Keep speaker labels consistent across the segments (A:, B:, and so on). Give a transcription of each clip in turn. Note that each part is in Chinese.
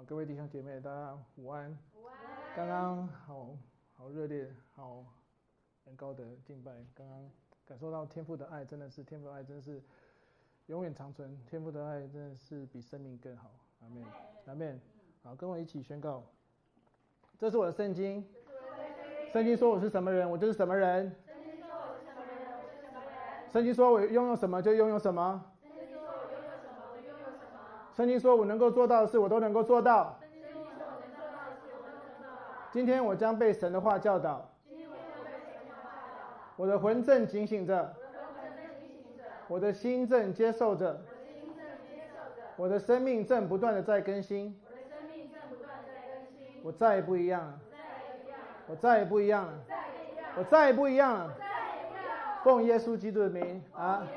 A: 好，各位弟兄姐妹，大家午安。
B: 午安。
A: 刚刚好好热烈，好很高的敬拜。刚刚感受到天父的爱，真的是天父的爱，真的是永远长存。天父的爱真的是比生命更好。阿门。阿门。好，跟我一起宣告。这是我的圣经。圣经说我是什么人，我就是什么人。
B: 圣经说我是什么人，我就是什么人。
A: 圣经说我拥有什么就拥有什么。圣经说：“我能够做到的事，我都能够做到。”今天我将被神的话教导。我的魂正警醒着。我的心正接受着。我的生命正不断的在更新。我再也不一样了。我再也不一样了。我再也不一样了。奉耶稣基督的名啊！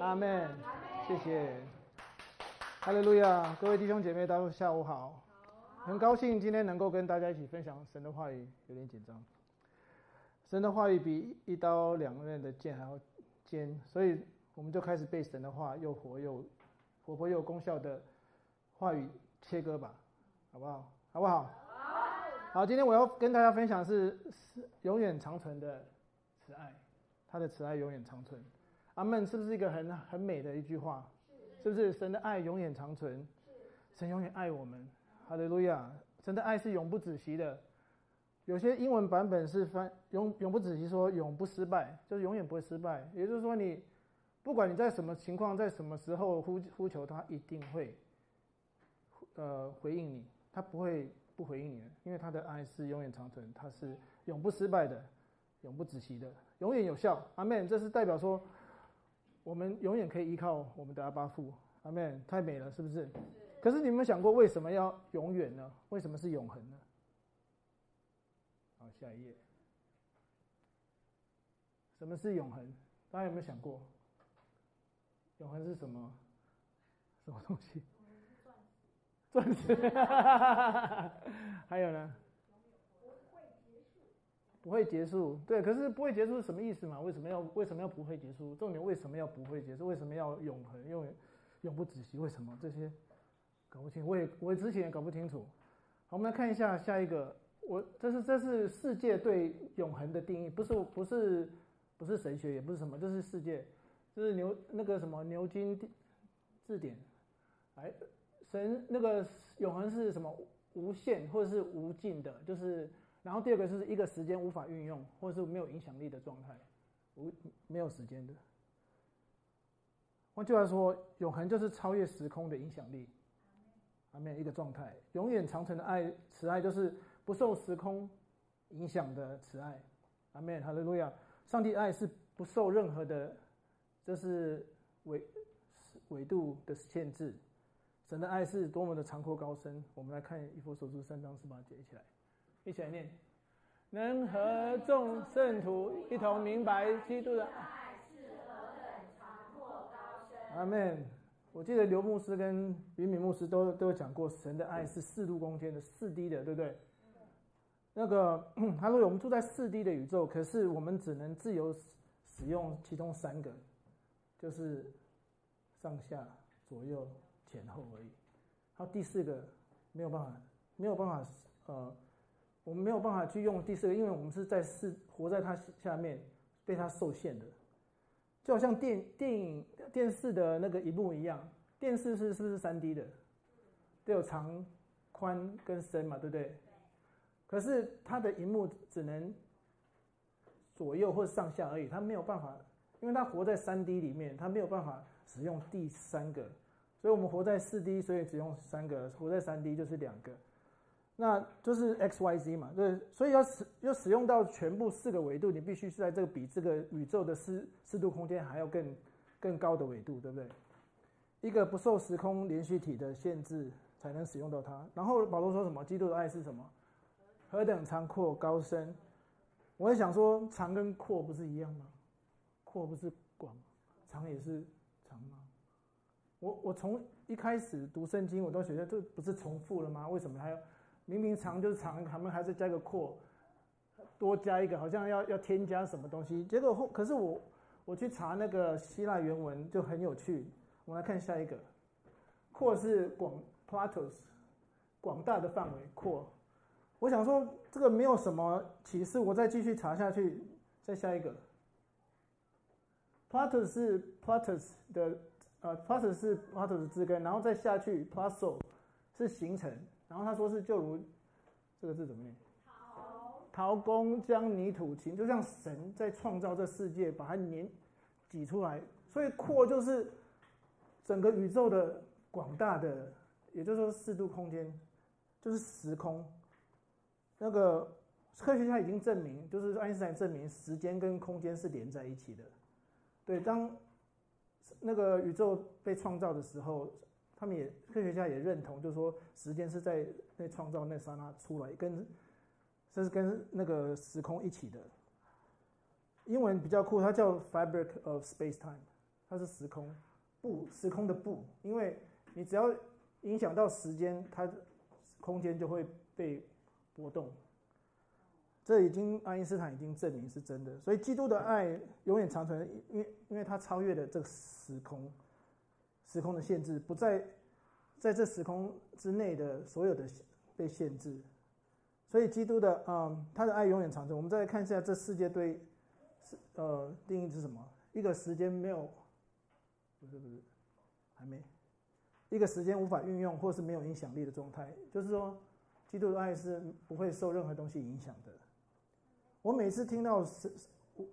A: 阿门。谢谢。哈利路亚，各位弟兄姐妹，大家下午好。很高兴今天能够跟大家一起分享神的话语，有点紧张。神的话语比一刀两刃的剑还要尖，所以我们就开始被神的话又活又活泼又有功效的话语切割吧，好不好？好不好？好。好，今天我要跟大家分享是是永远长存的慈爱，他的慈爱永远长存。阿门，是不是一个很很美的一句话？是不是神的爱永远长存？神永远爱我们，哈利路亚！神的爱是永不止息的。有些英文版本是翻永永不止息，说永不失败，就是永远不会失败。也就是说，你不管你在什么情况，在什么时候呼呼求他，一定会呃回应你，他不会不回应你的，因为他的爱是永远长存，他是永不失败的，永不止息的，永远有效。阿门！这是代表说。我们永远可以依靠我们的阿巴父，阿门，太美了，是不是？是。可是你有没有想过，为什么要永远呢？为什么是永恒呢？好，下一页。什么是永恒？大家有没有想过？永恒是什么？什么东西？钻石。钻石。还有呢？不会结束，对，可是不会结束是什么意思嘛？为什么要为什么要不会结束？重点为什么要不会结束？为什么要永恒？因为永不止息？为什么这些搞不清？我也我之前也搞不清楚。好，我们来看一下下一个。我这是这是世界对永恒的定义，不是不是不是神学，也不是什么，这是世界，这是牛那个什么牛津字典。哎，神那个永恒是什么？无限或者是无尽的，就是。然后第二个是一个时间无法运用，或者是没有影响力的状态，无没有时间的。换句话说，永恒就是超越时空的影响力，还没有一个状态，永远长存的爱，慈爱就是不受时空影响的慈爱。阿门，哈利路亚！上帝爱是不受任何的，这是纬纬度的限制。神的爱是多么的长阔高深。我们来看以弗所书三章十八节，一起来。一起来念，能和众圣徒一同明白基督的爱是何等长阔高深。阿门。我记得刘牧师跟云敏牧师都都有讲过，神的爱是四度空间的四 D 的，对不对？那个 他说我们住在四 D 的宇宙，可是我们只能自由使用其中三个，就是上下左右前后而已。还有第四个没有办法，没有办法呃。我们没有办法去用第四个，因为我们是在世活在它下面，被它受限的，就好像电电影电视的那个荧幕一样，电视是是不是三 D 的？都有长、宽跟深嘛，对不对？可是它的荧幕只能左右或上下而已，它没有办法，因为它活在三 D 里面，它没有办法使用第三个，所以我们活在四 D，所以只用三个；活在三 D 就是两个。那就是 x y z 嘛，对，所以要使要使用到全部四个维度，你必须是在这个比这个宇宙的四四度空间还要更更高的维度，对不对？一个不受时空连续体的限制，才能使用到它。然后保罗说什么？基督的爱是什么？何等长阔高深？我在想说，长跟阔不是一样吗？阔不是广，长也是长吗？我我从一开始读圣经，我都觉得这不是重复了吗？为什么还要？明明长就是长，他们还是加个阔，多加一个，好像要要添加什么东西。结果后，可是我我去查那个希腊原文就很有趣。我们来看下一个，阔是广 Platos，广大的范围扩。我想说这个没有什么启示，我再继续查下去，再下一个。Platus 是 Platus 的，呃，Platus 是 Platus 的字根，然后再下去 Plaso 是形成，然后他说是就如这个字怎么念？陶陶工将泥土情，就像神在创造这世界，把它粘挤出来，所以扩就是整个宇宙的广大的，也就是说四度空间，就是时空。那个科学家已经证明，就是爱因斯坦证明时间跟空间是连在一起的。对，当那个宇宙被创造的时候，他们也科学家也认同，就是说时间是在那创造那刹那出来，跟这是跟那个时空一起的。英文比较酷，它叫 fabric of space-time，它是时空布，时空的布，因为你只要影响到时间，它空间就会被波动。这已经爱因斯坦已经证明是真的，所以基督的爱永远长存，因为因为它超越了这个时空，时空的限制，不在在这时空之内的所有的被限制，所以基督的嗯，他的爱永远长存。我们再来看一下这世界对是呃定义是什么？一个时间没有，不是不是，还没，一个时间无法运用或是没有影响力的状态，就是说基督的爱是不会受任何东西影响的。我每次听到神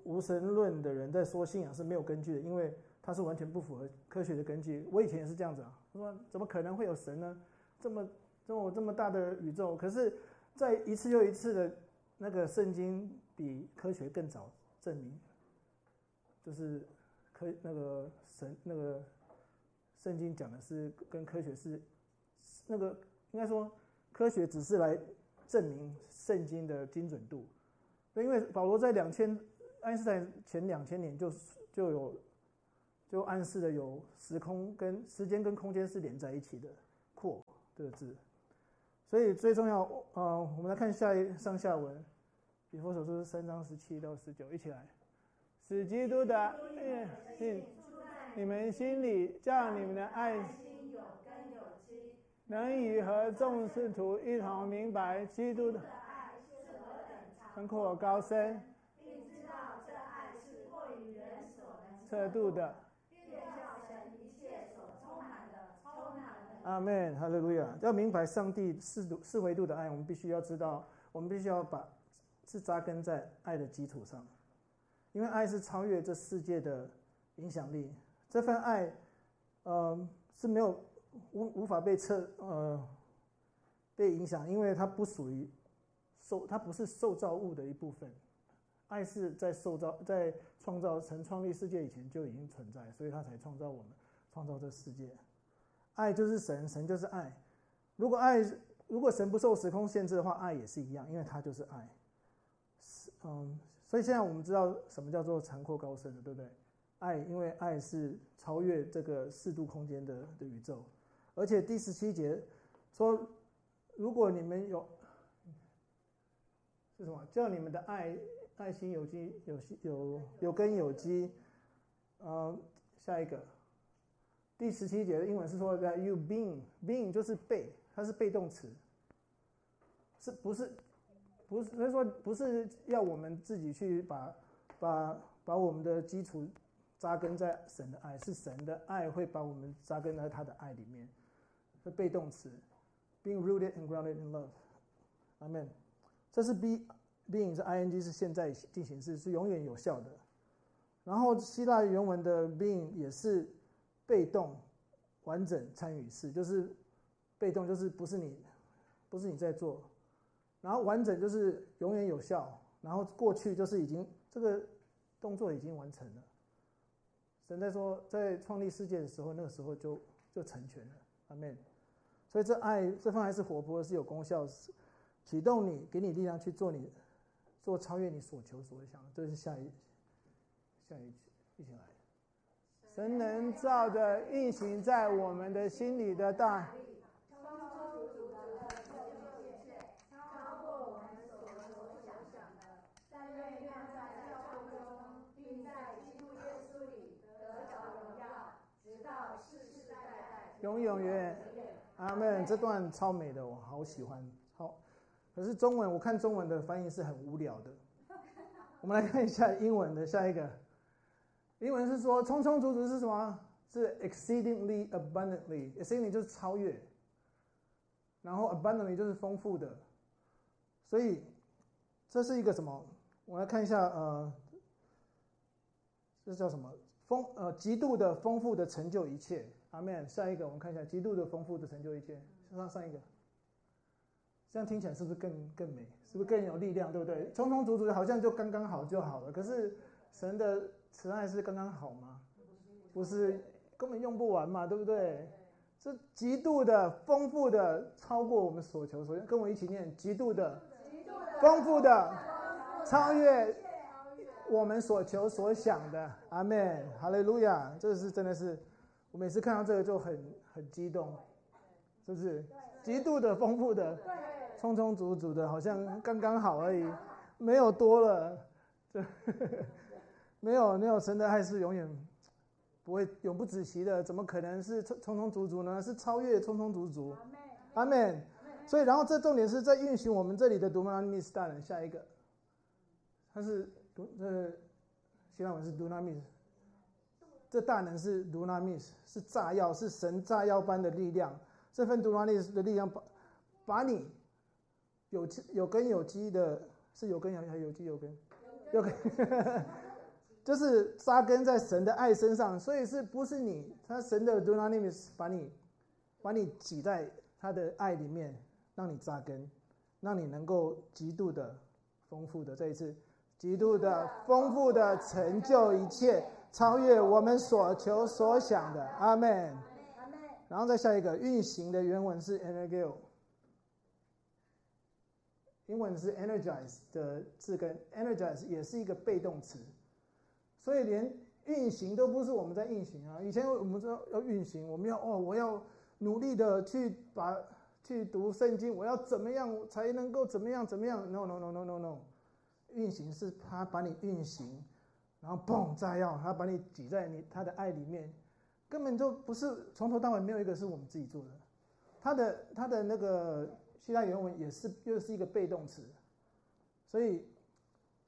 A: 无神论的人在说信仰是没有根据的，因为他是完全不符合科学的根据。我以前也是这样子啊，他说怎么可能会有神呢？这么这么这么大的宇宙，可是，在一次又一次的那个圣经比科学更早证明，就是科那个神那个圣经讲的是跟科学是那个应该说科学只是来证明圣经的精准度。因为保罗在两千，爱因斯坦前两千年就就有就暗示了有时空跟时间跟空间是连在一起的“扩”这个字，所以最重要，呃，我们来看下一上下文，以弗所书三章十七到十九，一起来，使基督的爱信你们心里，叫你们的爱心有根有基，能与和众圣徒一同明白基督的。宽阔高深，并知道这爱是过于人所能测度的，并叫神一切所充满的超纳的。阿门，哈利路亚！要明白上帝四度四维度的爱，我们必须要知道，我们必须要把是扎根在爱的基础上，因为爱是超越这世界的影响力。这份爱，呃，是没有无无法被测呃被影响，因为它不属于。受它不是受造物的一部分，爱是在受造在创造神创立世界以前就已经存在，所以他才创造我们，创造这世界。爱就是神，神就是爱。如果爱如果神不受时空限制的话，爱也是一样，因为它就是爱。嗯，所以现在我们知道什么叫做残阔高深的，对不对？爱，因为爱是超越这个四度空间的的宇宙，而且第十七节说，如果你们有。是什么？叫你们的爱爱心有机有有有根有基。嗯，下一个第十七节的英文是说的 you being being 就是被，它是被动词，是不是不是？所以说不是要我们自己去把把把我们的基础扎根在神的爱，是神的爱会把我们扎根在他的爱里面，是被动词，being rooted and grounded in love，amen。这是 be being 是 ing 是现在进行式，是永远有效的。然后希腊原文的 being 也是被动完整参与式，就是被动就是不是你不是你在做，然后完整就是永远有效，然后过去就是已经这个动作已经完成了。神在说在创立世界的时候，那个时候就就成全了。阿门。所以这爱这份爱是活泼，是有功效。启动你，给你力量去做你，做超越你所求所想。这是下一下一句，一起来。神能照着运行在我们的心里的大，超过我们所想象的，但愿愿在教会中，并在基督耶稣里得着荣耀，直到世世代代，永永远远。阿门。这段超美的，我好喜欢。好，可是中文我看中文的翻译是很无聊的。我们来看一下英文的下一个。英文是说充充足足是什么？是 exceedingly abundantly，exceedingly 就是超越，然后 abundantly 就是丰富的。所以这是一个什么？我来看一下，呃，这叫什么？丰呃，极度的丰富的成就一切，阿门。下一个，我们看一下，极度的丰富的成就一切。上上一个，这样听起来是不是更更美？是不是更有力量？对不对？充充足足好像就刚刚好就好了。可是神的慈爱是刚刚好吗？不是，根本用不完嘛，对不对？是极度的丰富的，超过我们所求所愿。跟我一起念：极度的、丰富的、超越。我们所求所想的，阿门，哈利路亚！这是真的是，我每次看到这个就很很激动，是不是？极度的丰富的，充充足足的，好像刚刚好而已，没有多了，这没有没有神的爱是永远不会永不止息的，怎么可能是充充足足呢？是超越充充足足，阿门。所以，然后这重点是在运行我们这里的 Dunamis 大人，下一个，他是。呃希腊文是 dunamis，这大能是 dunamis，是炸药，是神炸药般的力量。这份 dunamis 的力量把把你有有根有基的，是有根还是有基有根？有根，就是扎根在神的爱身上。所以是不是你？他神的 dunamis 把你把你挤在他的爱里面，让你扎根，让你能够极度的丰富的。这一次。极度的丰富的成就一切，超越我们所求所想的，阿门。然后再下一个运行的原文是 energeo，英文是 energize 的字根，energize 也是一个被动词，所以连运行都不是我们在运行啊。以前我们说要运行，我们要哦，我要努力的去把去读圣经，我要怎么样才能够怎么样怎么样？No no no no no no。运行是他把你运行，然后嘣炸药，他把你挤在你他的爱里面，根本就不是从头到尾没有一个是我们自己做的。他的他的那个希腊原文也是又是一个被动词，所以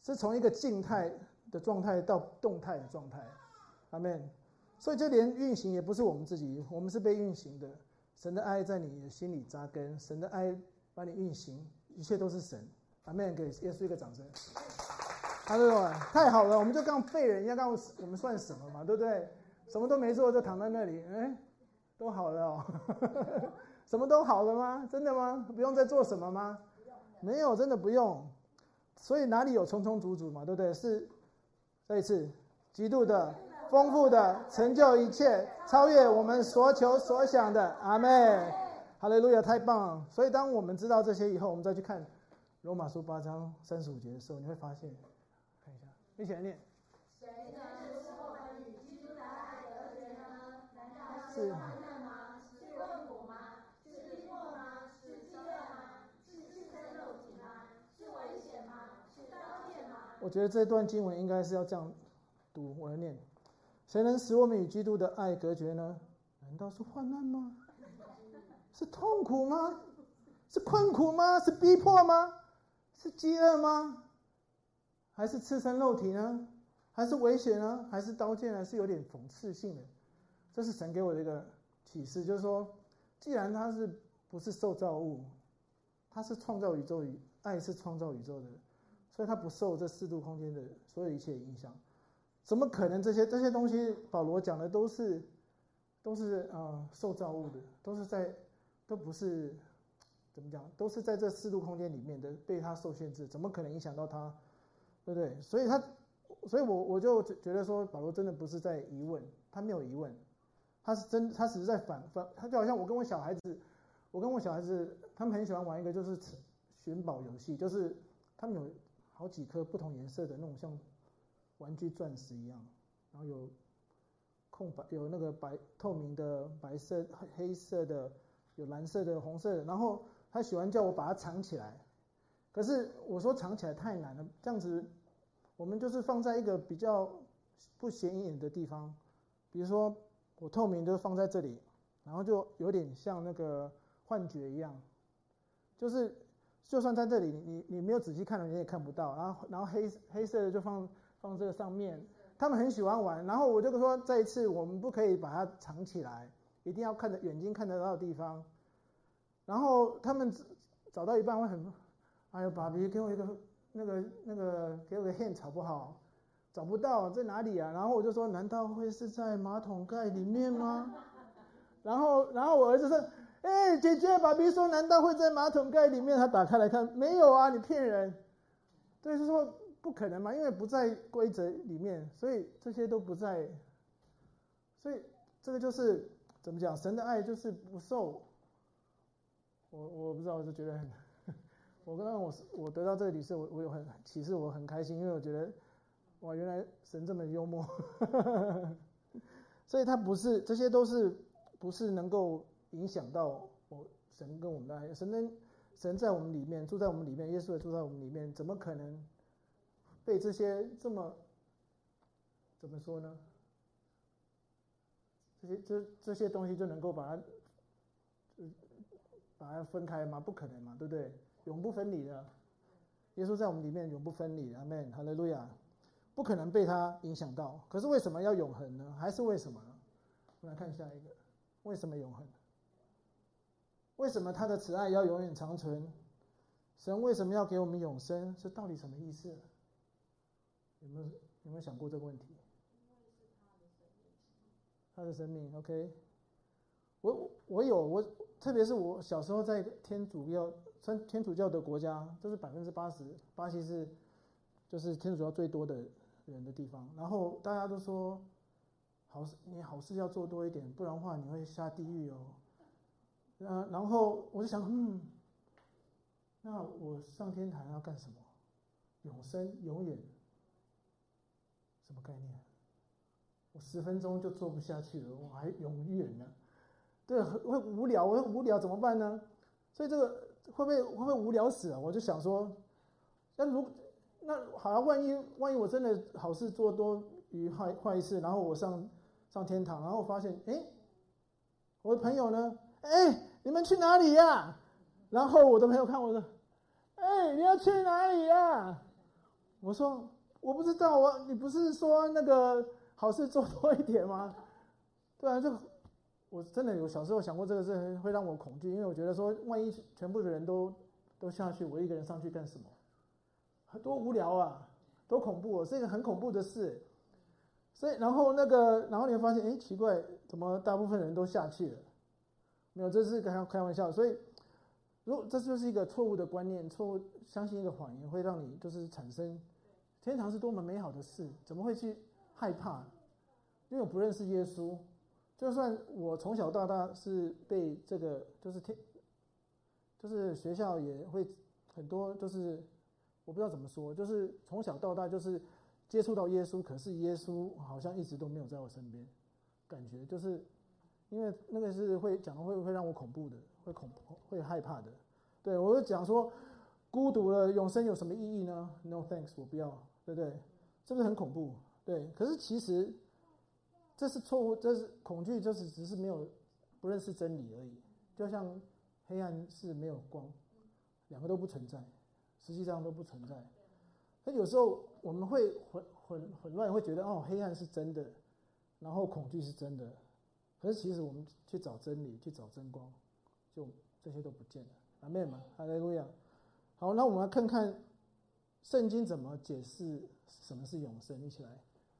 A: 是从一个静态的状态到动态的状态，阿门。所以就连运行也不是我们自己，我们是被运行的。神的爱在你的心里扎根，神的爱把你运行，一切都是神。阿门，给耶稣一个掌声。他说：“太好了，我们就当废人，要当我们算什么嘛？对不对？什么都没做就躺在那里，哎，都好了哦。什么都好了吗？真的吗？不用再做什么吗？没有，真的不用。所以哪里有充充足足嘛？对不对？是这一次极度的丰富的成就一切，超越我们所求所想的。阿门。哈利路亚，太棒了。所以当我们知道这些以后，我们再去看。”罗马书八章三十五节的时候，你会发现，看一下，一起来念。谁能使我们与基督的爱隔绝呢？难道是患难吗？是困苦吗？是逼迫吗？是饥饿吗？是赤身露体吗？是危险吗？是刀剑吗？我觉得这段经文应该是要这样读，我来念。谁能使我们与基督的爱隔绝呢？难道是患难吗？是痛苦吗？是困苦吗？是逼迫吗？是饥饿吗？还是赤身肉体呢？还是危险呢？还是刀剑呢？是有点讽刺性的。这是神给我的一个启示，就是说，既然他是不是受造物，他是创造宇宙与爱是创造宇宙的，所以他不受这四度空间的所有一切影响。怎么可能这些这些东西？保罗讲的都是都是啊、呃、受造物的，都是在都不是。怎么讲？都是在这四度空间里面的，被他受限制，怎么可能影响到他？对不对？所以他，所以我我就觉得说，保罗真的不是在疑问，他没有疑问，他是真，他只是在反反，他就好像我跟我小孩子，我跟我小孩子，他们很喜欢玩一个就是寻宝游戏，就是他们有好几颗不同颜色的那种像玩具钻石一样，然后有空白，有那个白透明的白色、黑色的，有蓝色的、红色的，然后。他喜欢叫我把它藏起来，可是我说藏起来太难了，这样子我们就是放在一个比较不显眼的地方，比如说我透明就放在这里，然后就有点像那个幻觉一样，就是就算在这里，你你没有仔细看了，你也看不到。然后然后黑黑色的就放放这个上面，他们很喜欢玩。然后我就说，这一次我们不可以把它藏起来，一定要看着眼睛看得到的地方。然后他们找到一半会很，哎呦，爸比给我一个那个那个给我个 hint 好不好？找不到在哪里啊？然后我就说，难道会是在马桶盖里面吗？然后然后我儿子说，哎，姐姐，爸比说，难道会在马桶盖里面？他打开来看，没有啊，你骗人。对，是说不可能嘛，因为不在规则里面，所以这些都不在。所以这个就是怎么讲？神的爱就是不受。我我不知道，我就觉得很，我刚刚我我得到这个启示，我我有很启示，我很开心，因为我觉得。哇，原来神这么幽默，所以他不是，这些都是不是能够影响到我神跟我们的爱。神跟神在我们里面，住在我们里面，耶稣也住在我们里面，怎么可能被这些这么怎么说呢？这些这这些东西就能够把它把它分开吗？不可能嘛，对不对？永不分离的，耶稣在我们里面永不分离。阿门，哈利路亚。不可能被它影响到，可是为什么要永恒呢？还是为什么呢？我们来看下一个，为什么永恒？为什么他的慈爱要永远长存？神为什么要给我们永生？这到底什么意思？有没有有没有想过这个问题？他的生命，OK。我我有我，特别是我小时候在天主教、天主教的国家，这是百分之八十，巴西是就是天主教最多的。人的地方，然后大家都说，好事你好事要做多一点，不然的话你会下地狱哦。嗯，然后我就想，嗯，那我上天堂要干什么？永生永远，什么概念？我十分钟就做不下去了，我还永远呢？对，会无聊，我会无聊怎么办呢？所以这个会不会会不会无聊死啊？我就想说，那如那好了，万一万一我真的好事做多于坏坏事，然后我上上天堂，然后发现，哎，我的朋友呢？哎，你们去哪里呀？然后我的朋友看我说，哎，你要去哪里呀？我说我不知道，我你不是说那个好事做多一点吗？对啊，这我真的有小时候想过这个事，会让我恐惧，因为我觉得说，万一全部的人都都下去，我一个人上去干什么？多无聊啊，多恐怖哦，是一个很恐怖的事。所以，然后那个，然后你会发现，哎，奇怪，怎么大部分人都下去了？没有，这是开开玩笑。所以，如这就是一个错误的观念，错误相信一个谎言，会让你就是产生天堂是多么美好的事，怎么会去害怕？因为我不认识耶稣，就算我从小到大是被这个，就是天，就是学校也会很多，就是。我不知道怎么说，就是从小到大就是接触到耶稣，可是耶稣好像一直都没有在我身边，感觉就是因为那个是会讲的会会让我恐怖的，会恐会害怕的。对，我就讲说孤独了，永生有什么意义呢？No thanks，我不要，对不对？是不是很恐怖？对，可是其实这是错误，这是恐惧，就是只是没有不认识真理而已。就像黑暗是没有光，两个都不存在。实际上都不存在。那有时候我们会混混混乱，会觉得哦，黑暗是真的，然后恐惧是真的。可是其实我们去找真理，去找真光，就这些都不见了。阿门嘛，哈利路亚。好，那我们来看看圣经怎么解释什么是永生。一起来，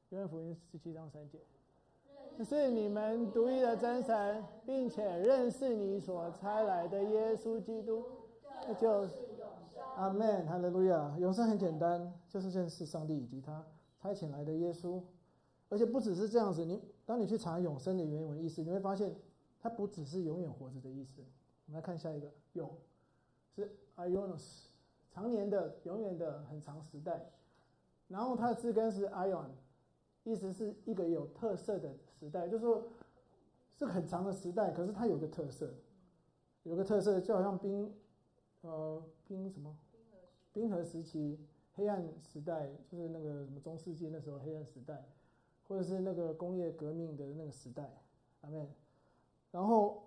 A: 约翰福音十七章三节：是你们独一的真神，并且认识你所差来的耶稣基督，那就是。阿门，哈利路亚！永生很简单，就是认识上帝以及他差遣来的耶稣。而且不只是这样子，你当你去查永生的原文意思，你会发现它不只是永远活着的意思。我们来看下一个，永是 Ionos，常年的、永远的、很长时代。然后它的字根是 Ion，意思是一个有特色的时代，就是说是很长的时代，可是它有个特色，有个特色就好像冰，呃，冰什么？冰河时期，黑暗时代，就是那个什么中世纪那时候黑暗时代，或者是那个工业革命的那个时代，阿门。然后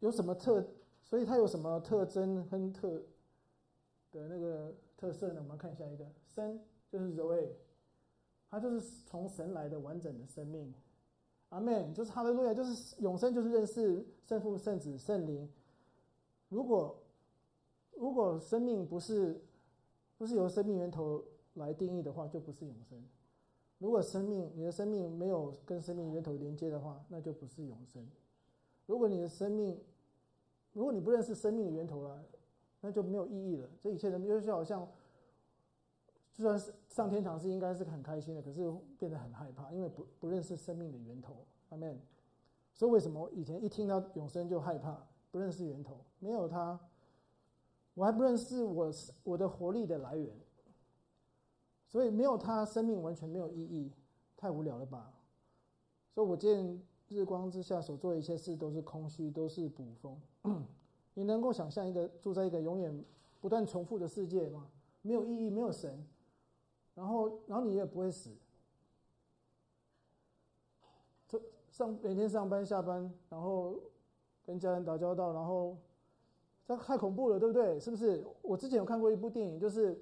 A: 有什么特？所以它有什么特征和特的那个特色呢？我们看下一个，生就是 Zoe，它就是从神来的完整的生命。阿门，就是哈利路亚，就是永生，就是认识圣父、圣子、圣灵。如果如果生命不是不是由生命源头来定义的话，就不是永生。如果生命你的生命没有跟生命源头连接的话，那就不是永生。如果你的生命，如果你不认识生命的源头了，那就没有意义了。这一切的就好像，就算是上天堂是应该是很开心的，可是变得很害怕，因为不不认识生命的源头。阿门。所以为什么以前一听到永生就害怕？不认识源头，没有他，我还不认识我我的活力的来源。所以没有他，生命完全没有意义，太无聊了吧？所以我见日光之下所做的一切事都是空虚，都是捕风。你能够想象一个住在一个永远不断重复的世界吗？没有意义，没有神，然后然后你也不会死。上每天上班下班，然后跟家人打交道，然后这太恐怖了，对不对？是不是？我之前有看过一部电影，就是。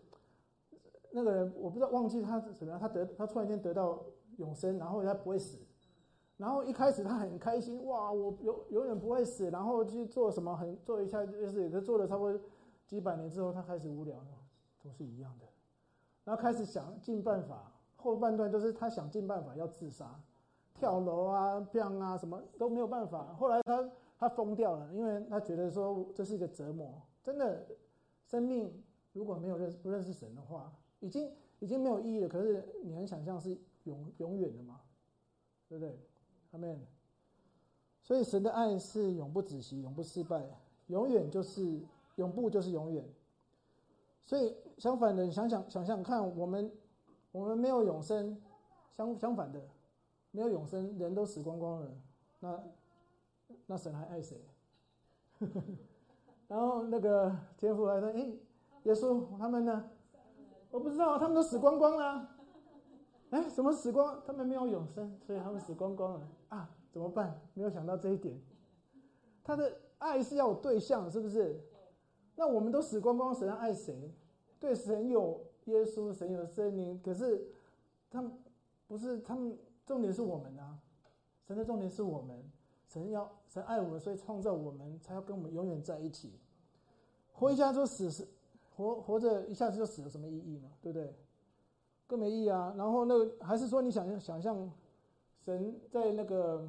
A: 那个人我不知道忘记他是怎么样，他得他突然间得到永生，然后他不会死，然后一开始他很开心，哇，我永永远不会死，然后去做什么很做一下就是，他做了差不多几百年之后，他开始无聊了，都是一样的，然后开始想尽办法，后半段就是他想尽办法要自杀，跳楼啊、病啊，什么都没有办法，后来他他疯掉了，因为他觉得说这是一个折磨，真的，生命如果没有认不认识神的话。已经已经没有意义了，可是你能想象是永永远的吗？对不对？阿门。所以神的爱是永不止息、永不失败，永远就是永不就是永远。所以相反的，你想想想想看，我们我们没有永生，相相反的，没有永生，人都死光光了，那那神还爱谁？然后那个天父来说：“哎，耶稣他们呢？”我不知道，他们都死光光了。哎，什么死光？他们没有永生，所以他们死光光了啊？怎么办？没有想到这一点。他的爱是要有对象，是不是？那我们都死光光，神要爱谁？对，神有耶稣，神有圣灵，可是他们不是他们，重点是我们啊。神的重点是我们，神要神爱我们，所以创造我们，才要跟我们永远在一起。回家就死是。活活着一下子就死了，什么意义呢？对不对？更没意义啊！然后那个还是说，你想象想象，神在那个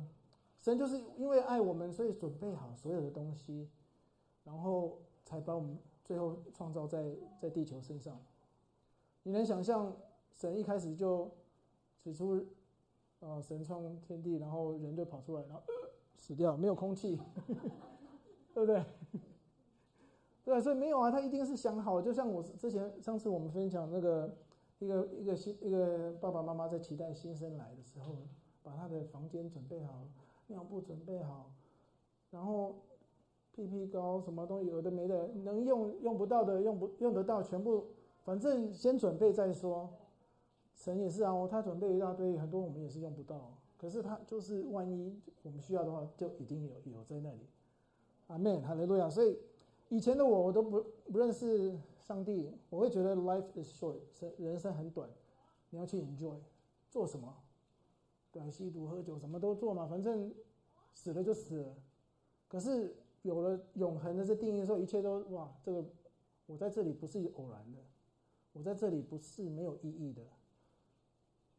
A: 神就是因为爱我们，所以准备好所有的东西，然后才把我们最后创造在在地球身上。你能想象神一开始就指出，呃，神创天地，然后人就跑出来，然后、死掉，没有空气，对不对？对，所以没有啊，他一定是想好，就像我之前上次我们分享那个一个一个新一个爸爸妈妈在期待新生来的时候，把他的房间准备好，尿布准备好，然后屁屁膏什么东西有的没的，能用用不到的用不用得到全部，反正先准备再说。神也是啊，他准备一大堆，很多我们也是用不到，可是他就是万一我们需要的话，就一定有有在那里。阿门，哈利路亚，所以。以前的我，我都不不认识上帝，我会觉得 life is short，人生很短，你要去 enjoy，做什么？对，吸毒、喝酒，什么都做嘛，反正死了就死了。可是有了永恒的这定义的时候，一切都哇，这个我在这里不是偶然的，我在这里不是没有意义的，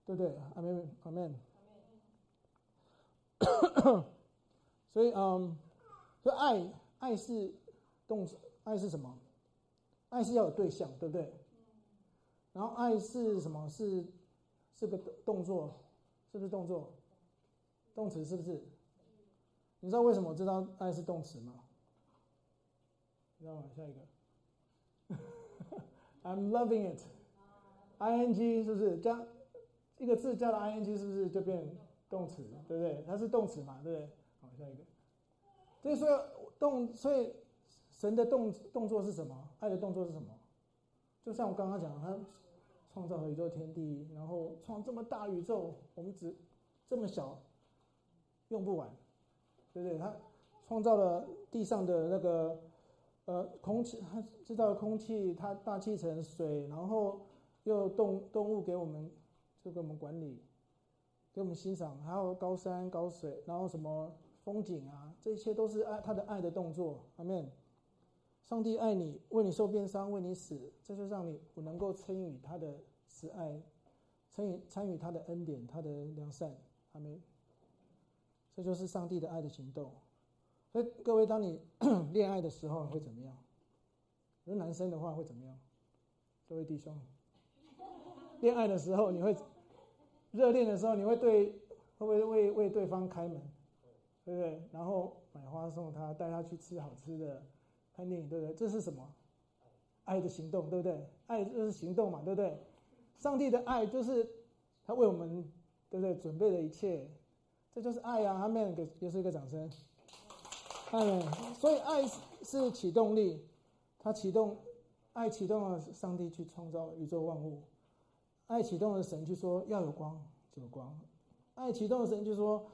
A: 对不对？阿门，阿门。所以，嗯，所以爱，爱是。动词爱是什么？爱是要有对象，对不对？然后爱是什么？是是个动作，是不是动作？动词是不是？你知道为什么我知道爱是动词吗？你知道吗？下一个，I'm loving it，ing 是不是加一个字加了 ing 是不是就变动词？对不对？它是动词嘛，对不对？好，下一个。所以说动，所以。神的动动作是什么？爱的动作是什么？就像我刚刚讲，他创造了宇宙天地，然后创这么大宇宙，我们只这么小，用不完，对不对？他创造了地上的那个呃空气，他制造了空气，他大气层、水，然后又动动物给我们，就给我们管理，给我们欣赏，还有高山高水，然后什么风景啊，这一切都是爱他的爱的动作。阿门。上帝爱你，为你受鞭伤，为你死，这就让你我能够参与他的慈爱，参与参与他的恩典，他的良善。阿门。这就是上帝的爱的行动。所以各位，当你 恋爱的时候会怎么样？如果男生的话会怎么样？各位弟兄，恋爱的时候你会热恋的时候你会对会不会为为对方开门，对不对？然后买花送他，带他去吃好吃的，看电影，对不对？这是什么？爱的行动，对不对？爱就是行动嘛，对不对？上帝的爱就是他为我们，对不对？准备的一切，这就是爱呀！阿门，给又是一个掌声。爱，所以爱是启动力，它启动，爱启动了上帝去创造宇宙万物，爱启动了神去说要有光就有光，爱启动了神就说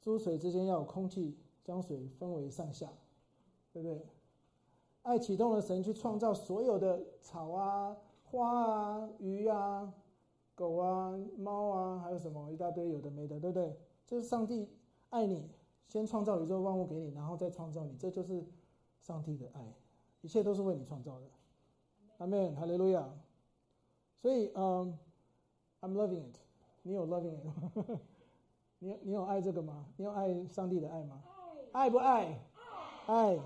A: 诸水之间要有空气，将水分为上下，对不对？爱启动了神去创造所有的草啊、花啊、鱼啊、狗啊、猫啊，还有什么一大堆有的没的，对不对？这是上帝爱你。先创造宇宙万物给你，然后再创造你，这就是上帝的爱，一切都是为你创造的。阿门，哈利路亚。所以，嗯，I'm loving it。你有 loving it 吗？你你有爱这个吗？你有爱上帝的爱吗？爱不爱？爱。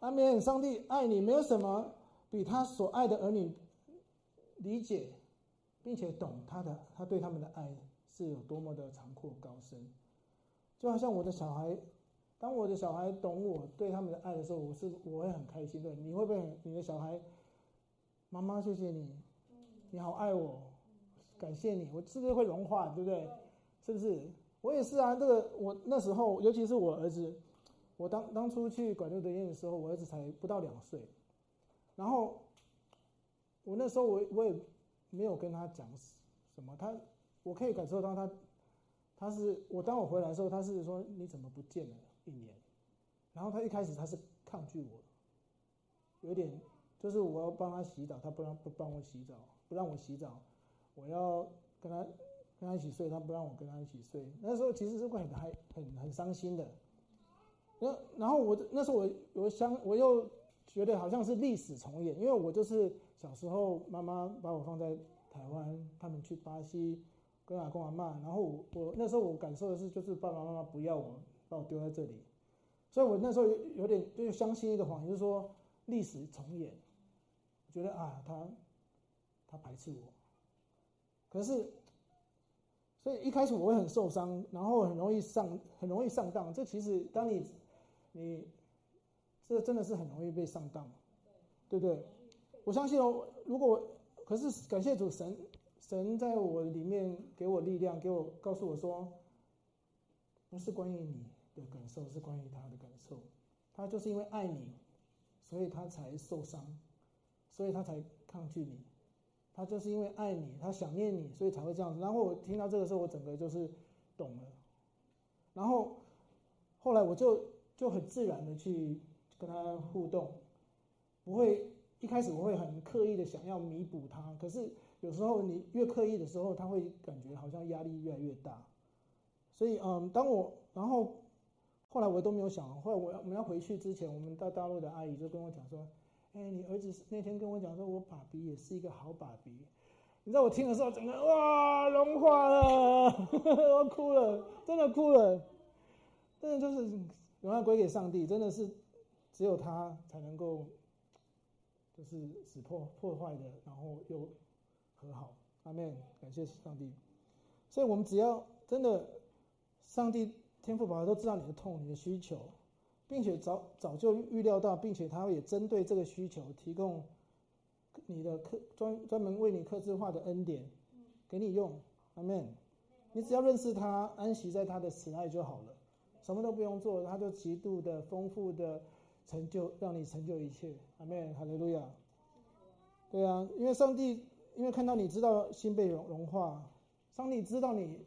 A: 阿门。上帝爱你，没有什么比他所爱的儿女理解，并且懂他的，他对他们的爱是有多么的长阔高深。就好像我的小孩，当我的小孩懂我对他们的爱的时候，我是我会很开心的。你会不会你的小孩，妈妈谢谢你，你好爱我，感谢你，我是不是会融化，对不对？是不是？我也是啊。这个我那时候，尤其是我儿子，我当当初去管六德院的时候，我儿子才不到两岁，然后我那时候我我也没有跟他讲什么，他我可以感受到他。他是我当我回来的时候，他是说你怎么不见了一年？然后他一开始他是抗拒我，有点就是我要帮他洗澡，他不让不帮我洗澡，不让我洗澡，我要跟他跟他一起睡，他不让我跟他一起睡。那时候其实是会很很很伤心的。那然后我那时候我我想我又觉得好像是历史重演，因为我就是小时候妈妈把我放在台湾，他们去巴西。跟阿公阿妈，然后我我那时候我感受的是，就是爸爸妈妈不要我，把我丢在这里，所以我那时候有有点就相信一个谎言，就是说历史重演，觉得啊，他他排斥我，可是，所以一开始我会很受伤，然后很容易上很容易上当。这其实当你你这真的是很容易被上当，对不对？我相信哦，如果可是感谢主神。神在我里面给我力量，给我告诉我说，不是关于你的感受，是关于他的感受。他就是因为爱你，所以他才受伤，所以他才抗拒你。他就是因为爱你，他想念你，所以才会这样子。然后我听到这个时候，我整个就是懂了。然后后来我就就很自然的去跟他互动，不会一开始我会很刻意的想要弥补他，可是。有时候你越刻意的时候，他会感觉好像压力越来越大。所以，嗯，当我然后后来我都没有想，后来我要我们要回去之前，我们到大陆的阿姨就跟我讲说：“哎，你儿子那天跟我讲说，我爸比也是一个好爸比。”你知道我听的时候，整个哇融化了，我哭了，真的哭了。真的就是荣耀归给上帝，真的是只有他才能够，就是使破破坏的，然后又。和好，阿门，感谢上帝。所以，我们只要真的，上帝天父宝宝都知道你的痛、你的需求，并且早早就预料到，并且他也针对这个需求提供你的客专专门为你客制化的恩典给你用，阿门。你只要认识他，安息在他的慈爱就好了，什么都不用做，他就极度的丰富的成就，让你成就一切，阿门，哈利路亚。对啊，因为上帝。因为看到你知道心被融融化，上帝知道你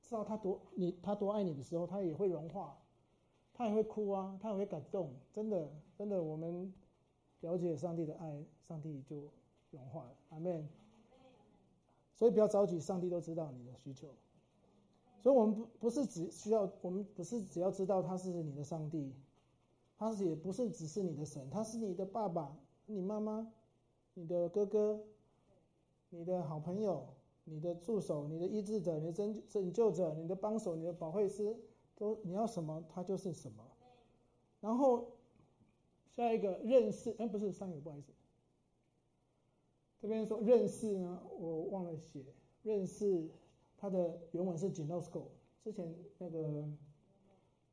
A: 知道他多你他多爱你的时候，他也会融化。他也会哭啊，他也会感动。真的，真的，我们了解上帝的爱，上帝就融化了。阿门。所以不要着急，上帝都知道你的需求。所以我们不不是只需要，我们不是只要知道他是你的上帝，他是也不是只是你的神，他是你的爸爸、你妈妈、你的哥哥、你的好朋友、你的助手、你的医治者、你的拯拯救者、你的帮手、你的保惠师，都你要什么，他就是什么。然后下一个认识，哎，不是上一个，不好意思。这边说认识呢，我忘了写。认识它的原文是 ginosko，之前那个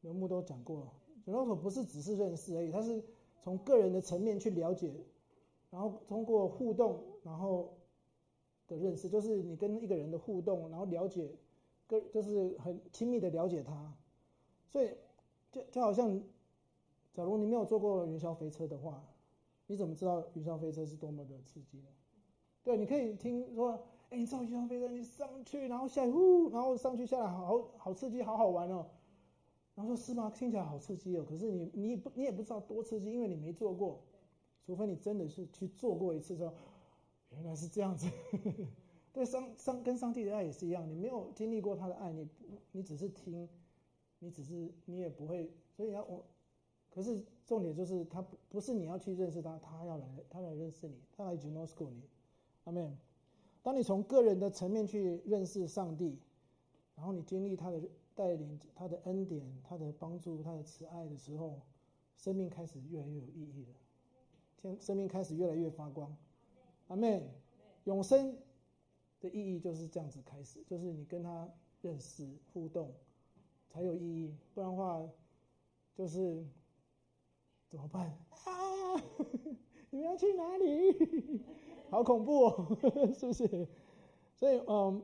A: 刘牧都讲过，ginosko 不是只是认识而已，它是从个人的层面去了解，然后通过互动，然后的认识，就是你跟一个人的互动，然后了解，跟就是很亲密的了解他。所以就就好像，假如你没有坐过云霄飞车的话，你怎么知道云霄飞车是多么的刺激呢？对，你可以听说，哎，你坐云霄飞车，你上去，然后下来，呜，然后上去下来，好好刺激，好好玩哦。然后说是吗？听起来好刺激哦。可是你你不你也不知道多刺激，因为你没做过，除非你真的是去做过一次之后，原来是这样子。对，上上跟上帝的爱也是一样，你没有经历过他的爱，你你只是听，你只是你也不会，所以要我。可是重点就是他不不是你要去认识他，他要来他来认识你，他来 ginosko 你。阿门。当你从个人的层面去认识上帝，然后你经历他的带领、他的恩典、他的帮助、他的慈爱的时候，生命开始越来越有意义了。天，生命开始越来越发光。阿门。永生的意义就是这样子开始，就是你跟他认识、互动才有意义，不然的话就是怎么办啊？你们要去哪里？好恐怖哦，是不是？所以，嗯，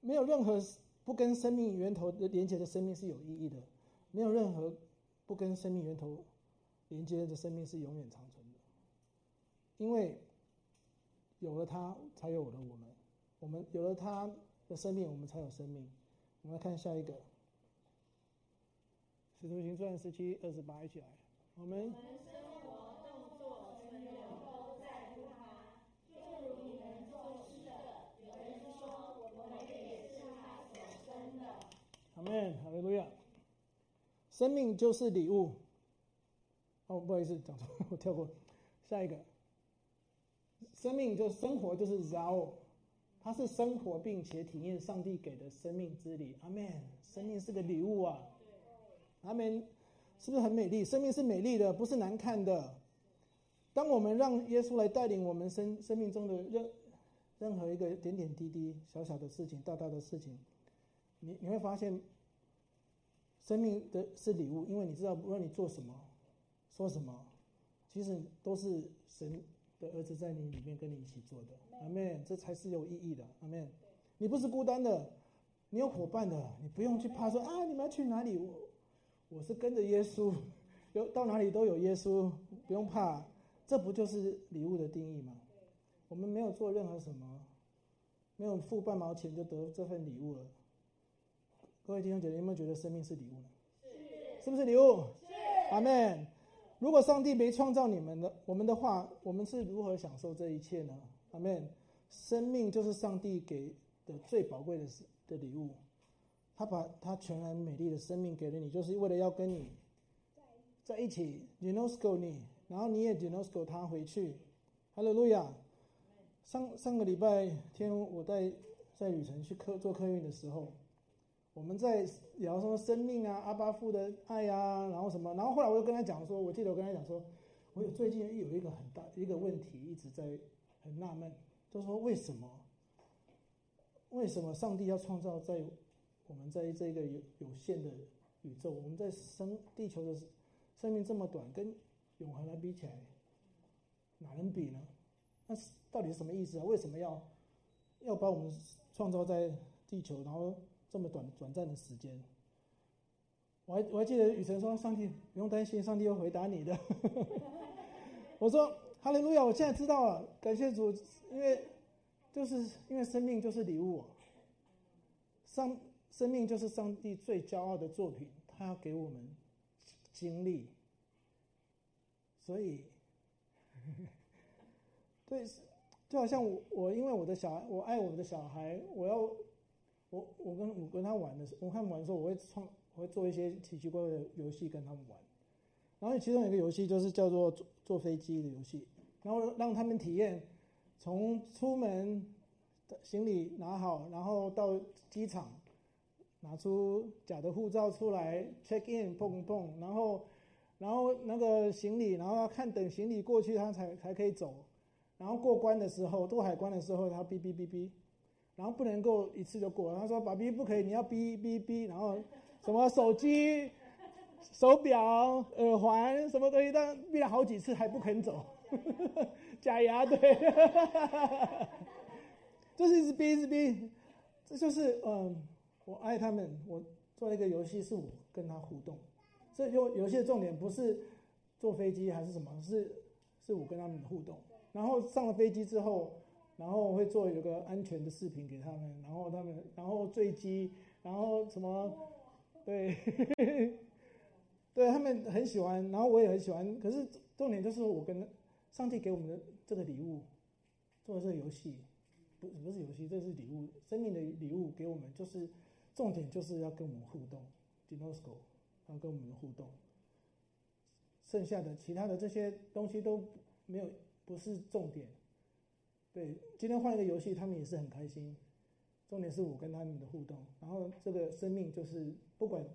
A: 没有任何不跟生命源头的连接的生命是有意义的，没有任何不跟生命源头连接的生命是永远长存的。因为有了它，才有了我们；我们有了它的生命，我们才有生命。我们来看下一个，《使徒行传》十七二十八，一起来，我们。阿门，哈利路亚。生命就是礼物。哦，不好意思，讲错，我跳过。下一个，生命就是生活，就是 Zoe，它是生活并且体验上帝给的生命之礼。阿门，生命是个礼物啊。阿门，是不是很美丽？生命是美丽的，不是难看的。当我们让耶稣来带领我们生生命中的任任何一个点点滴滴、小小的事情、大大的事情，你你会发现。生命的是礼物，因为你知道，无论你做什么、说什么，其实都是神的儿子在你里面跟你一起做的。阿门，这才是有意义的。阿门，你不是孤单的，你有伙伴的，你不用去怕说啊，你们要去哪里？我我是跟着耶稣，有到哪里都有耶稣，不用怕。这不就是礼物的定义吗？我们没有做任何什么，没有付半毛钱就得这份礼物了。各位弟兄姐妹，有没有觉得生命是礼物呢？是，是不是礼物？是。阿门。如果上帝没创造你们的我们的话，我们是如何享受这一切呢？阿门。生命就是上帝给的最宝贵的的礼物，他把他全然美丽的生命给了你，就是为了要跟你在一起，ginosko 你，然后你也 ginosko 他回去。哈利路亚。上上个礼拜天，我带在旅程去客做客运的时候。我们在聊什么生命啊，阿巴父的爱啊，然后什么，然后后来我就跟他讲说，我记得我跟他讲说，我有最近有一个很大一个问题一直在很纳闷，就是说为什么，为什么上帝要创造在我们在这个有有限的宇宙，我们在生地球的生命这么短，跟永恒来比起来，哪能比呢？那到底是什么意思啊？为什么要要把我们创造在地球，然后？这么短短暂的时间，我还我还记得雨辰说：“上帝不用担心，上帝会回答你的。”我说：“哈利路亚！我现在知道了，感谢主，因为就是因为生命就是礼物，上生命就是上帝最骄傲的作品，他要给我们经历。所以，对，就好像我我因为我的小孩，我爱我的小孩，我要我我跟我跟他玩的时候，我跟他们玩的时候，我会创我会做一些奇奇怪怪的游戏跟他们玩。然后其中有一个游戏就是叫做坐坐飞机的游戏，然后让他们体验从出门行李拿好，然后到机场拿出假的护照出来 check in 碰碰，然后然后那个行李，然后要看等行李过去他才才可以走，然后过关的时候过海关的时候他哔哔哔哔，然后不能够一次就过，他说爸比不可以，你要哔哔哔，然后什么手机。手表、耳环，什么东西，但闭了好几次还不肯走，假牙对，这是一直逼，一直逼，这就是嗯，我爱他们，我做一个游戏，是我跟他互动。这游游戏的重点不是坐飞机还是什么，是是我跟他们的互动。然后上了飞机之后，然后会做一个安全的视频给他们，然后他们然后坠机，然后什么，对。对，他们很喜欢，然后我也很喜欢。可是重点就是我跟上帝给我们的这个礼物，做的这个游戏，不不是游戏，这是礼物，生命的礼物给我们，就是重点就是要跟我们互动，Dinosco 要跟我们互动。剩下的其他的这些东西都没有，不是重点。对，今天换一个游戏，他们也是很开心。重点是我跟他们的互动，然后这个生命就是不管。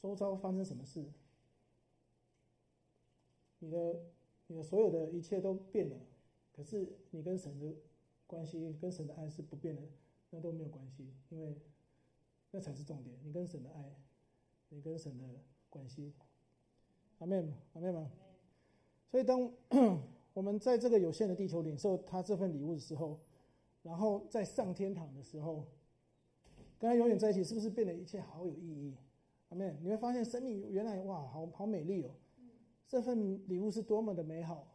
A: 周遭发生什么事，你的你的所有的一切都变了，可是你跟神的关系、跟神的爱是不变的，那都没有关系，因为那才是重点。你跟神的爱，你跟神的关系，阿门，阿门吗？所以当我们在这个有限的地球领受他这份礼物的时候，然后在上天堂的时候，跟他永远在一起，是不是变得一切好有意义？阿妹，你会发现生命原来哇，好好美丽哦！这份礼物是多么的美好。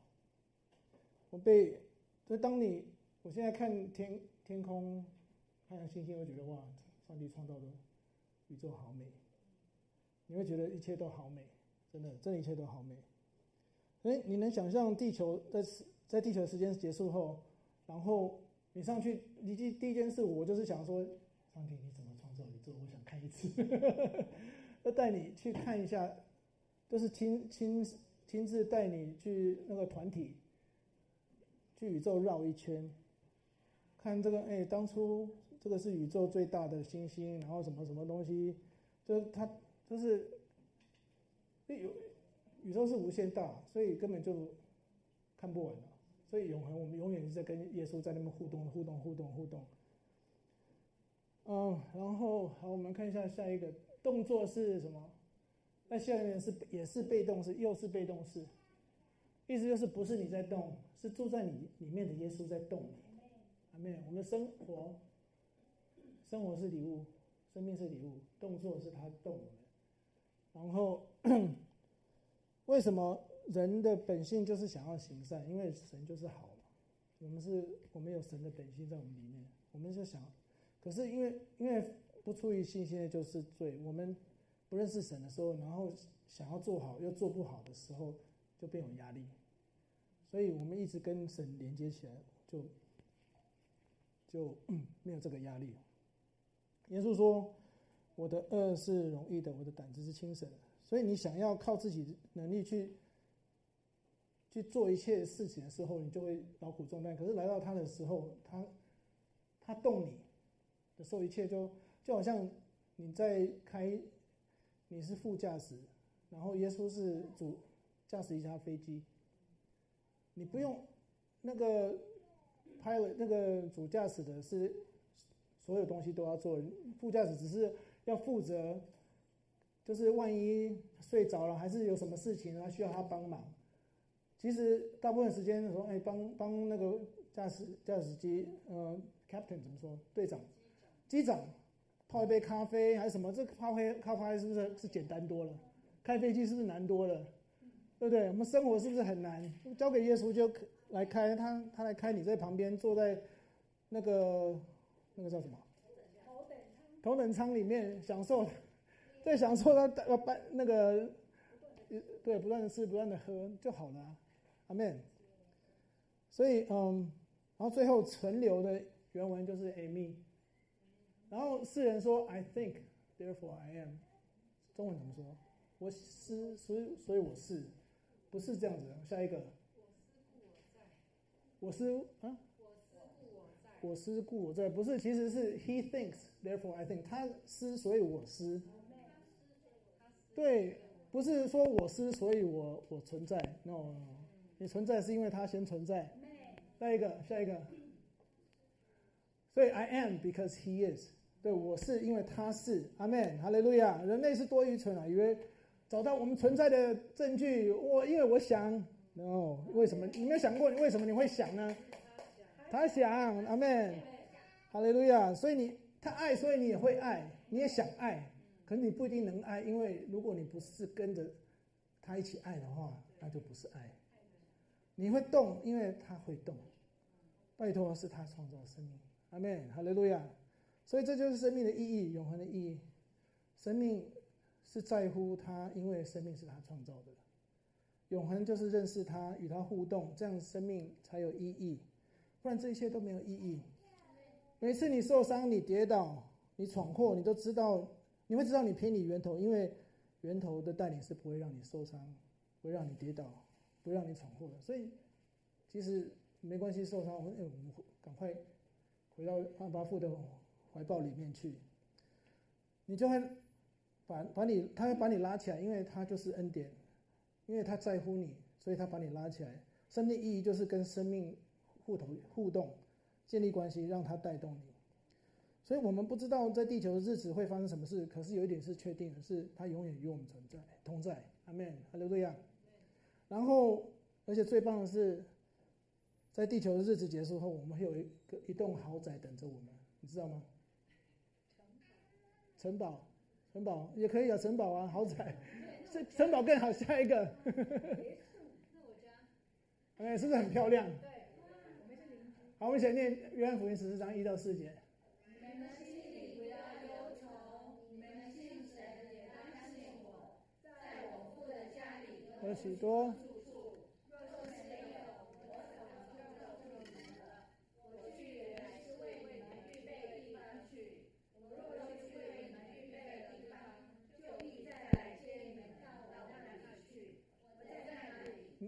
A: 我被，所以当你，我现在看天天空，太阳星星，会觉得哇，上帝创造的宇宙好美。你会觉得一切都好美，真的，这一切都好美。哎，你能想象地球在在地球时间结束后，然后你上去，你第第一件事，我就是想说，上帝你怎么创造宇宙？我想看一次。要带你去看一下，都是亲亲亲自带你去那个团体，去宇宙绕一圈，看这个哎，当初这个是宇宙最大的星星，然后什么什么东西，就是它就是，有宇宙是无限大，所以根本就看不完了。所以永恒，我们永远是在跟耶稣在那边互动，互动，互动，互动。嗯，然后好，我们看一下下一个。动作是什么？那下面是也是被动式，又是被动式，意思就是不是你在动，是住在你里面的耶稣在动你。阿们，我们生活，生活是礼物，生命是礼物，动作是他动我们。然后，为什么人的本性就是想要行善？因为神就是好嘛。我们是，我们有神的本性在我们里面，我们就想，可是因为因为。不出于信心的就是罪。我们不认识神的时候，然后想要做好又做不好的时候，就变有压力。所以我们一直跟神连接起来，就就没有这个压力。耶稣说：“我的恶是容易的，我的胆子是轻省的。”所以你想要靠自己能力去去做一切事情的时候，你就会劳苦重担。可是来到他的时候，他他动你的时候，一切就。就好像你在开，你是副驾驶，然后耶稣是主驾驶一架飞机，你不用那个 pilot 那个主驾驶的是所有东西都要做，副驾驶只是要负责，就是万一睡着了还是有什么事情啊需要他帮忙。其实大部分时间说，哎，帮帮那个驾驶驾驶机，呃，captain 怎么说？队长，机长。泡一杯咖啡还是什么？这泡杯咖啡是不是是简单多了？开飞机是不是难多了？对不对？我们生活是不是很难？交给耶稣就来开，他他来开，你在旁边坐在那个那个叫什么？头等舱。头等舱里面享受，在享受他要搬那个对，不断的吃，不断的喝就好了。阿门。所以，嗯，然后最后存留的原文就是 Amen。然后世人说 I think, therefore I am。中文怎么说？我思，所以所以我是，不是这样子。下一个。我思啊。我思故我在，不是，其实是 He thinks, therefore I think。他思，所以我思。对，不是说我思，所以我我存在。No，你存在是因为他先存在。下一个，下一个。所以 I am because He is。对，我是因为他是。阿门，哈利路亚。人类是多愚蠢啊，以为找到我们存在的证据。我因为我想，No，为什么？你没有想过你，为什么你会想呢？他想，阿门，哈利路亚。所以你他爱，所以你也会爱，你也想爱，可你不一定能爱，因为如果你不是跟着他一起爱的话，那就不是爱。你会动，因为他会动。拜托，是他创造生命，阿门，哈利路亚。所以这就是生命的意义，永恒的意义。生命是在乎他，因为生命是他创造的。永恒就是认识他，与他互动，这样生命才有意义。不然这一切都没有意义。每次你受伤、你跌倒、你闯祸，你都知道，你会知道你偏离源头，因为源头的带领是不会让你受伤，不会让你跌倒，不会让你闯祸的。所以其实没关系，受伤，我们哎，我们赶快回到阿爸父的怀抱里面去，你就会把把你，他会把你拉起来，因为他就是恩典，因为他在乎你，所以他把你拉起来。生命意义就是跟生命。互动、互动，建立关系，让他带动你。所以我们不知道在地球的日子会发生什么事，可是有一点是确定的，是它永远与我们存在、同在。阿门，哈利路亚。然后，而且最棒的是，在地球的日子结束后，我们会有一个一栋豪宅等着我们，你知道吗？城堡，城堡也可以啊，城堡啊，豪宅，这 城堡更好。下一个，哎，是不是很漂亮？好，我们先念约翰福音十四章一到四节。有许多，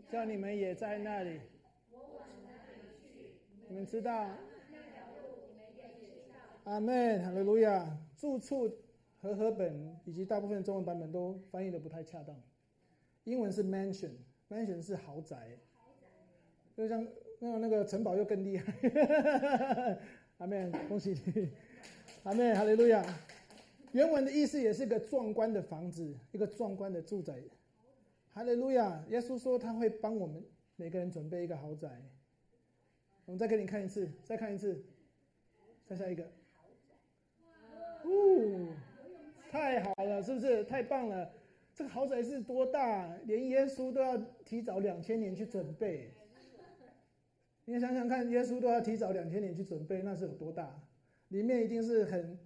A: 叫你们也在那里。你们知道，阿门，哈利路亚。住处和合本以及大部分中文版本都翻译的不太恰当。英文是 mansion，mansion 是豪宅，就像那那个城堡又更厉害。阿妹，恭喜你，阿妹，哈利路亚。原文的意思也是个壮观的房子，一个壮观的住宅。哈利路亚，耶稣说他会帮我们每个人准备一个豪宅。我们再给你看一次，再看一次，再下一个。哦，太好了，是不是？太棒了！豪宅是多大？连耶稣都要提早两千年去准备。你想想看，耶稣都要提早两千年去准备，那是有多大？里面一定是很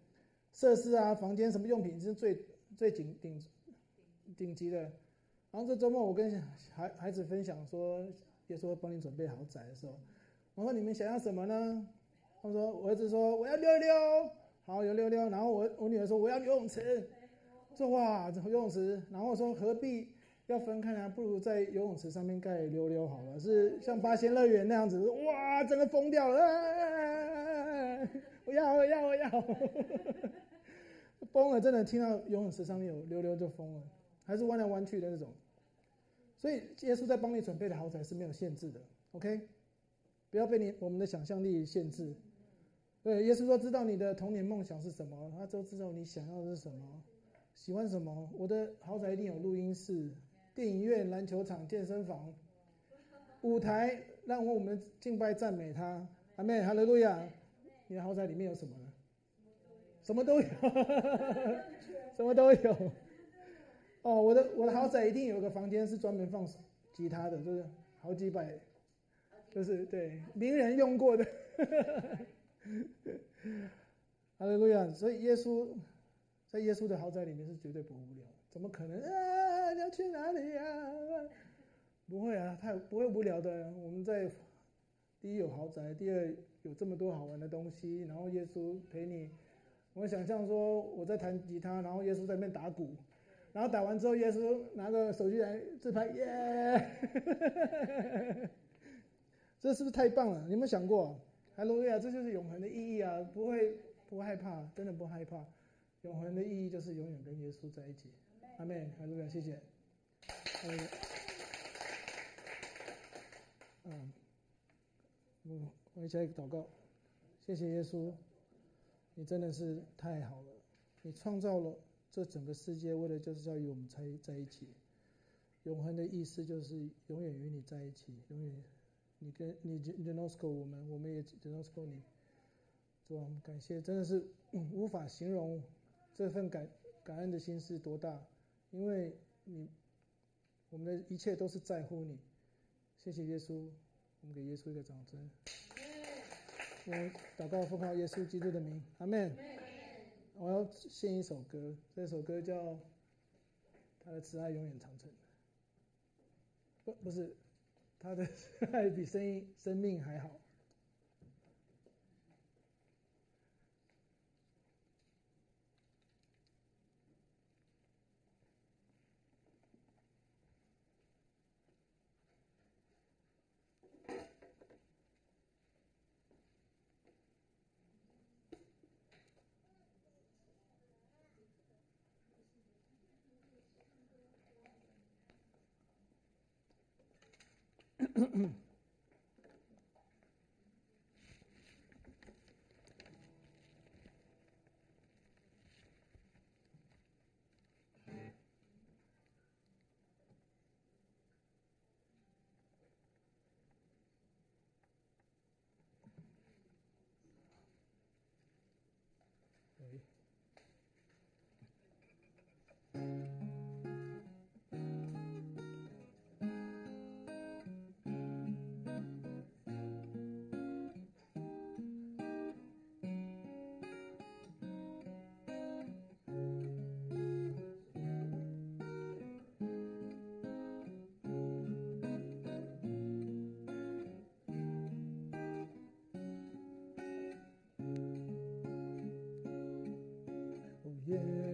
A: 设施啊，房间什么用品是最最顶顶顶级的。然后这周末我跟孩孩子分享说，耶稣会帮你准备豪宅的时候。我说你们想要什么呢？他说我儿子说我要溜溜，好有溜溜。然后我我女儿说我要游泳池，说哇游泳池。然后说何必要分开呢？不如在游泳池上面盖溜溜好了，是像八仙乐园那样子。哇，真的疯掉了！我要我要我要，疯了！真的听到游泳池上面有溜溜就疯了，还是弯来弯去的那种。所以耶稣在帮你准备的豪宅是没有限制的，OK。不要被你我们的想象力限制。对，耶稣说知道你的童年梦想是什么，他都知道你想要的是什么，喜欢什么。我的豪宅一定有录音室、电影院、篮球场、健身房、舞台，让我们敬拜赞美他。阿门，哈利路亚。你的豪宅里面有什么呢？什么都有，什么都有。哦，我的我的豪宅一定有个房间是专门放吉他的，就是好几百。就是对名人用过的，哈利路亚！所以耶稣在耶稣的豪宅里面是绝对不无聊，怎么可能啊？你要去哪里呀、啊？不会啊，太不会无聊的。我们在第一有豪宅，第二有这么多好玩的东西，然后耶稣陪你。我想象说我在弹吉他，然后耶稣在那边打鼓，然后打完之后，耶稣拿着手机来自拍，耶！这是不是太棒了？你有没有想过？哈利路亚，这就是永恒的意义啊！不会不害怕，真的不害怕。永恒的意义就是永远跟耶稣在一起。阿妹，哈利路亚，谢谢。嗯，嗯，我我一起来祷告，谢谢耶稣。你真的是太好了！你创造了这整个世界，为了就是要与我们在在一起。永恒的意思就是永远与你在一起，永远你跟你 gnosko 我们，我们也 gnosko 你。主啊，感谢，真的是无法形容这份感感恩的心是多大，因为你我们的一切都是在乎你。谢谢耶稣，我们给耶稣一个掌声。我祷告奉靠耶稣基督的名，阿门。我要献一首歌，这首歌叫《他的慈爱永远长存》。不，不是，他的 爱比生命生命还好。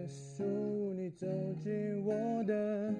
A: 结束你走进我的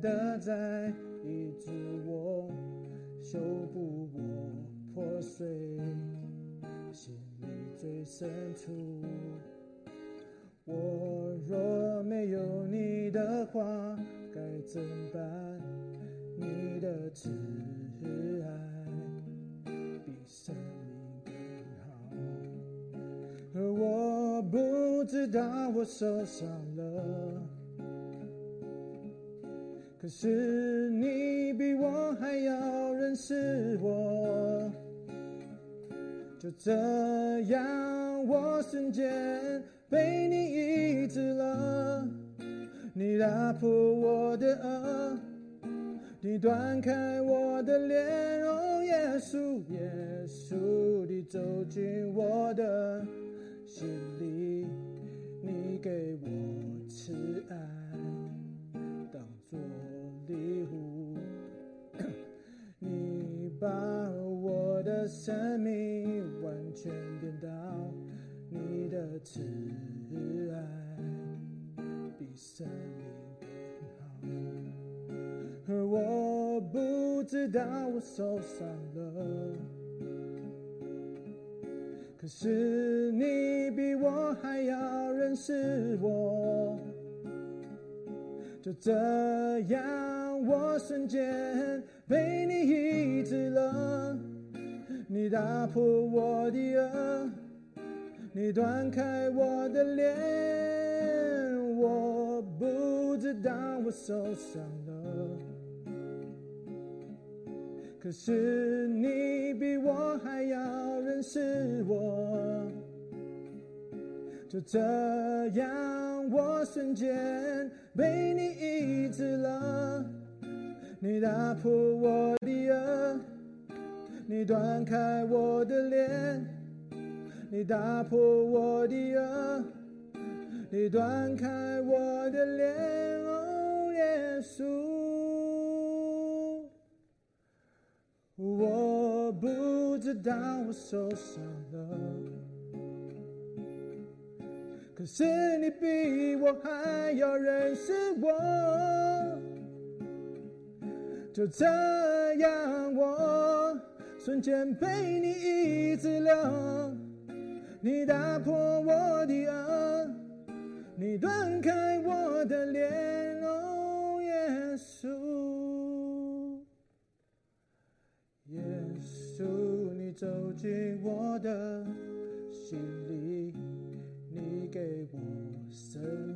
A: 的在医治我，修补我破碎心里最深处。我若没有你的话，该怎办？你的慈爱比生命更好，而我不知道我受伤是你比我还要认识我，就这样我瞬间被你医治了。你打破我的轭，你断开我的脸容，耶稣，耶稣，你走进我的心里，你给我慈爱。把我的生命完全颠倒，你的慈爱比生命更好，而我不知道我受伤了，可是你比我还要认识我，就这样，我瞬间被你医治了。你打破我的轭，你断开我的脸，我不知道我受伤了。可是你比我还要认识我，就这样，我瞬间被你。你打破我的轭，你断开我的脸，你打破我的轭，你断开我的脸，哦，耶稣。我不知道我受伤了，可是你比我还要认识我。就这样，我瞬间被你医治了。你打破我的轭，你断开我的脸，哦，耶稣。耶稣，你走进我的心里，你给我生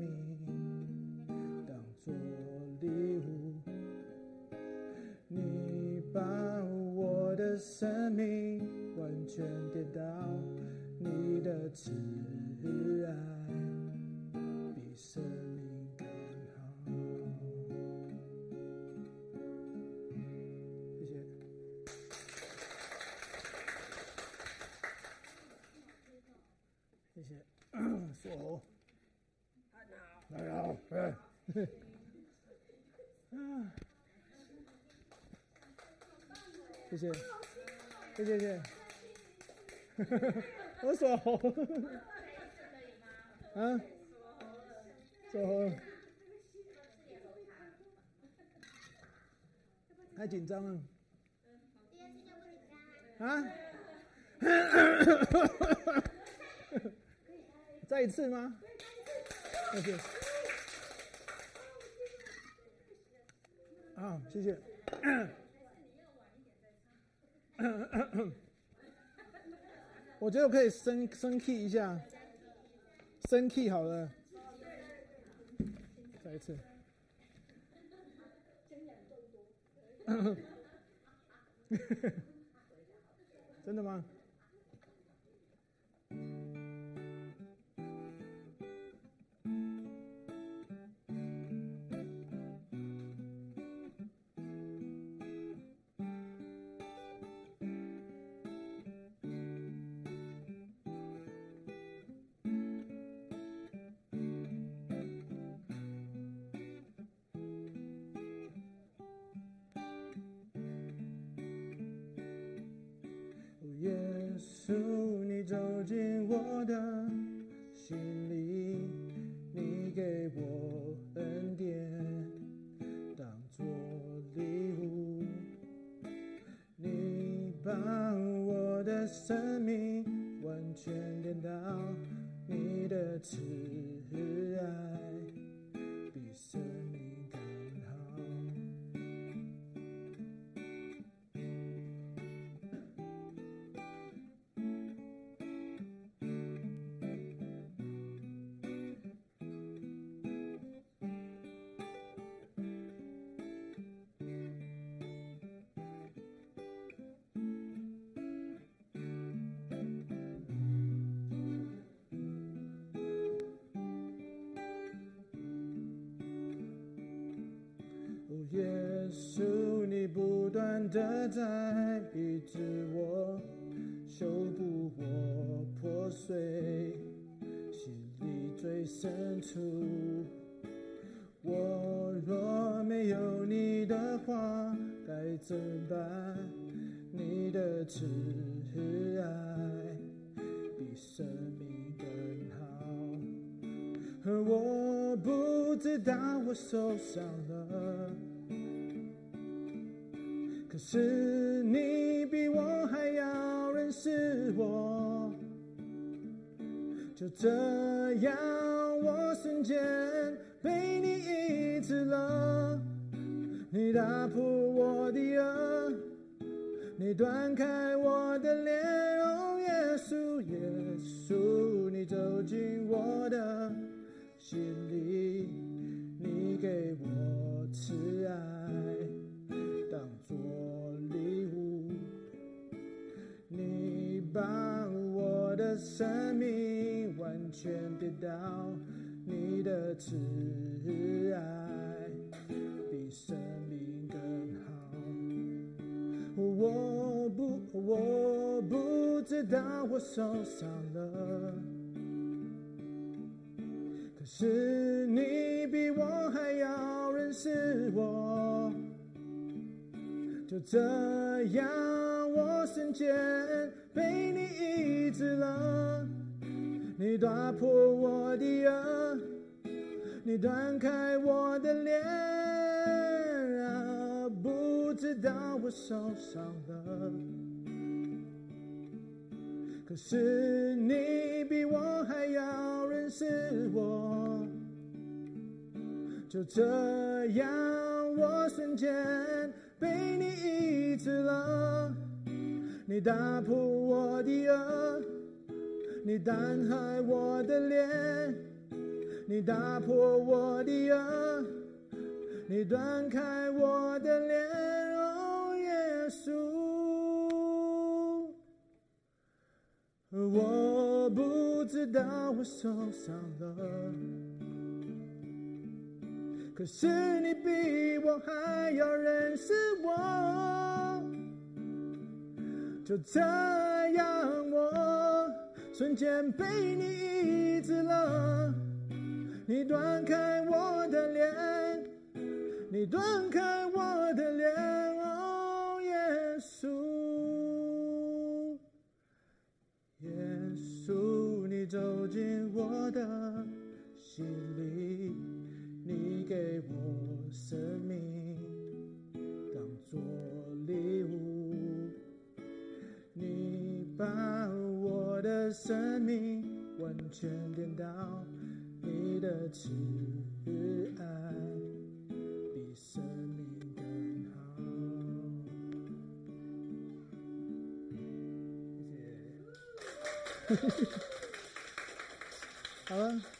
A: 生命完全给到你的慈爱比生命更哦，大家好，哎，嗯，谢谢，谢谢谢谢，我说好，啊，说好，太紧张了，啊？再一次吗？谢谢。啊，谢谢。我觉得我可以升升 key 一下，升 key 好了。再一次。真的吗？我的树，你不断的在医治我，修补我破碎，心里最深处。我若没有你的话，该怎办？你的慈爱比生命更好。而我不知道我受伤了。是你比我还要认识我，就这样，我瞬间被你医治了。你打破我的轭，你断开我的脸，哦，耶稣，耶稣，你走进我的心里，你给我把我的生命。完全跌倒，你的慈爱比生命更好。我不，我不知道我受伤了，可是你比我还要认识我。就这样，我瞬间被你医治了。你打破我的轭，你断开我的脸啊！不知道我受伤了，可是你比我还要认识我。就这样，我瞬间被你医治了。你打破我的轭。你断开我的脸，你打破我的轭，你断开我的脸，哦，耶稣，我不知道我受伤了，可是你比我还要认识我，就这样我。瞬间被你医治了，你断开我的脸，你断开我的脸，哦，耶稣，耶稣，你走进我的心里，你给我生命，把我。的生命完全颠倒，你的慈爱比生命更好。谢谢。好了。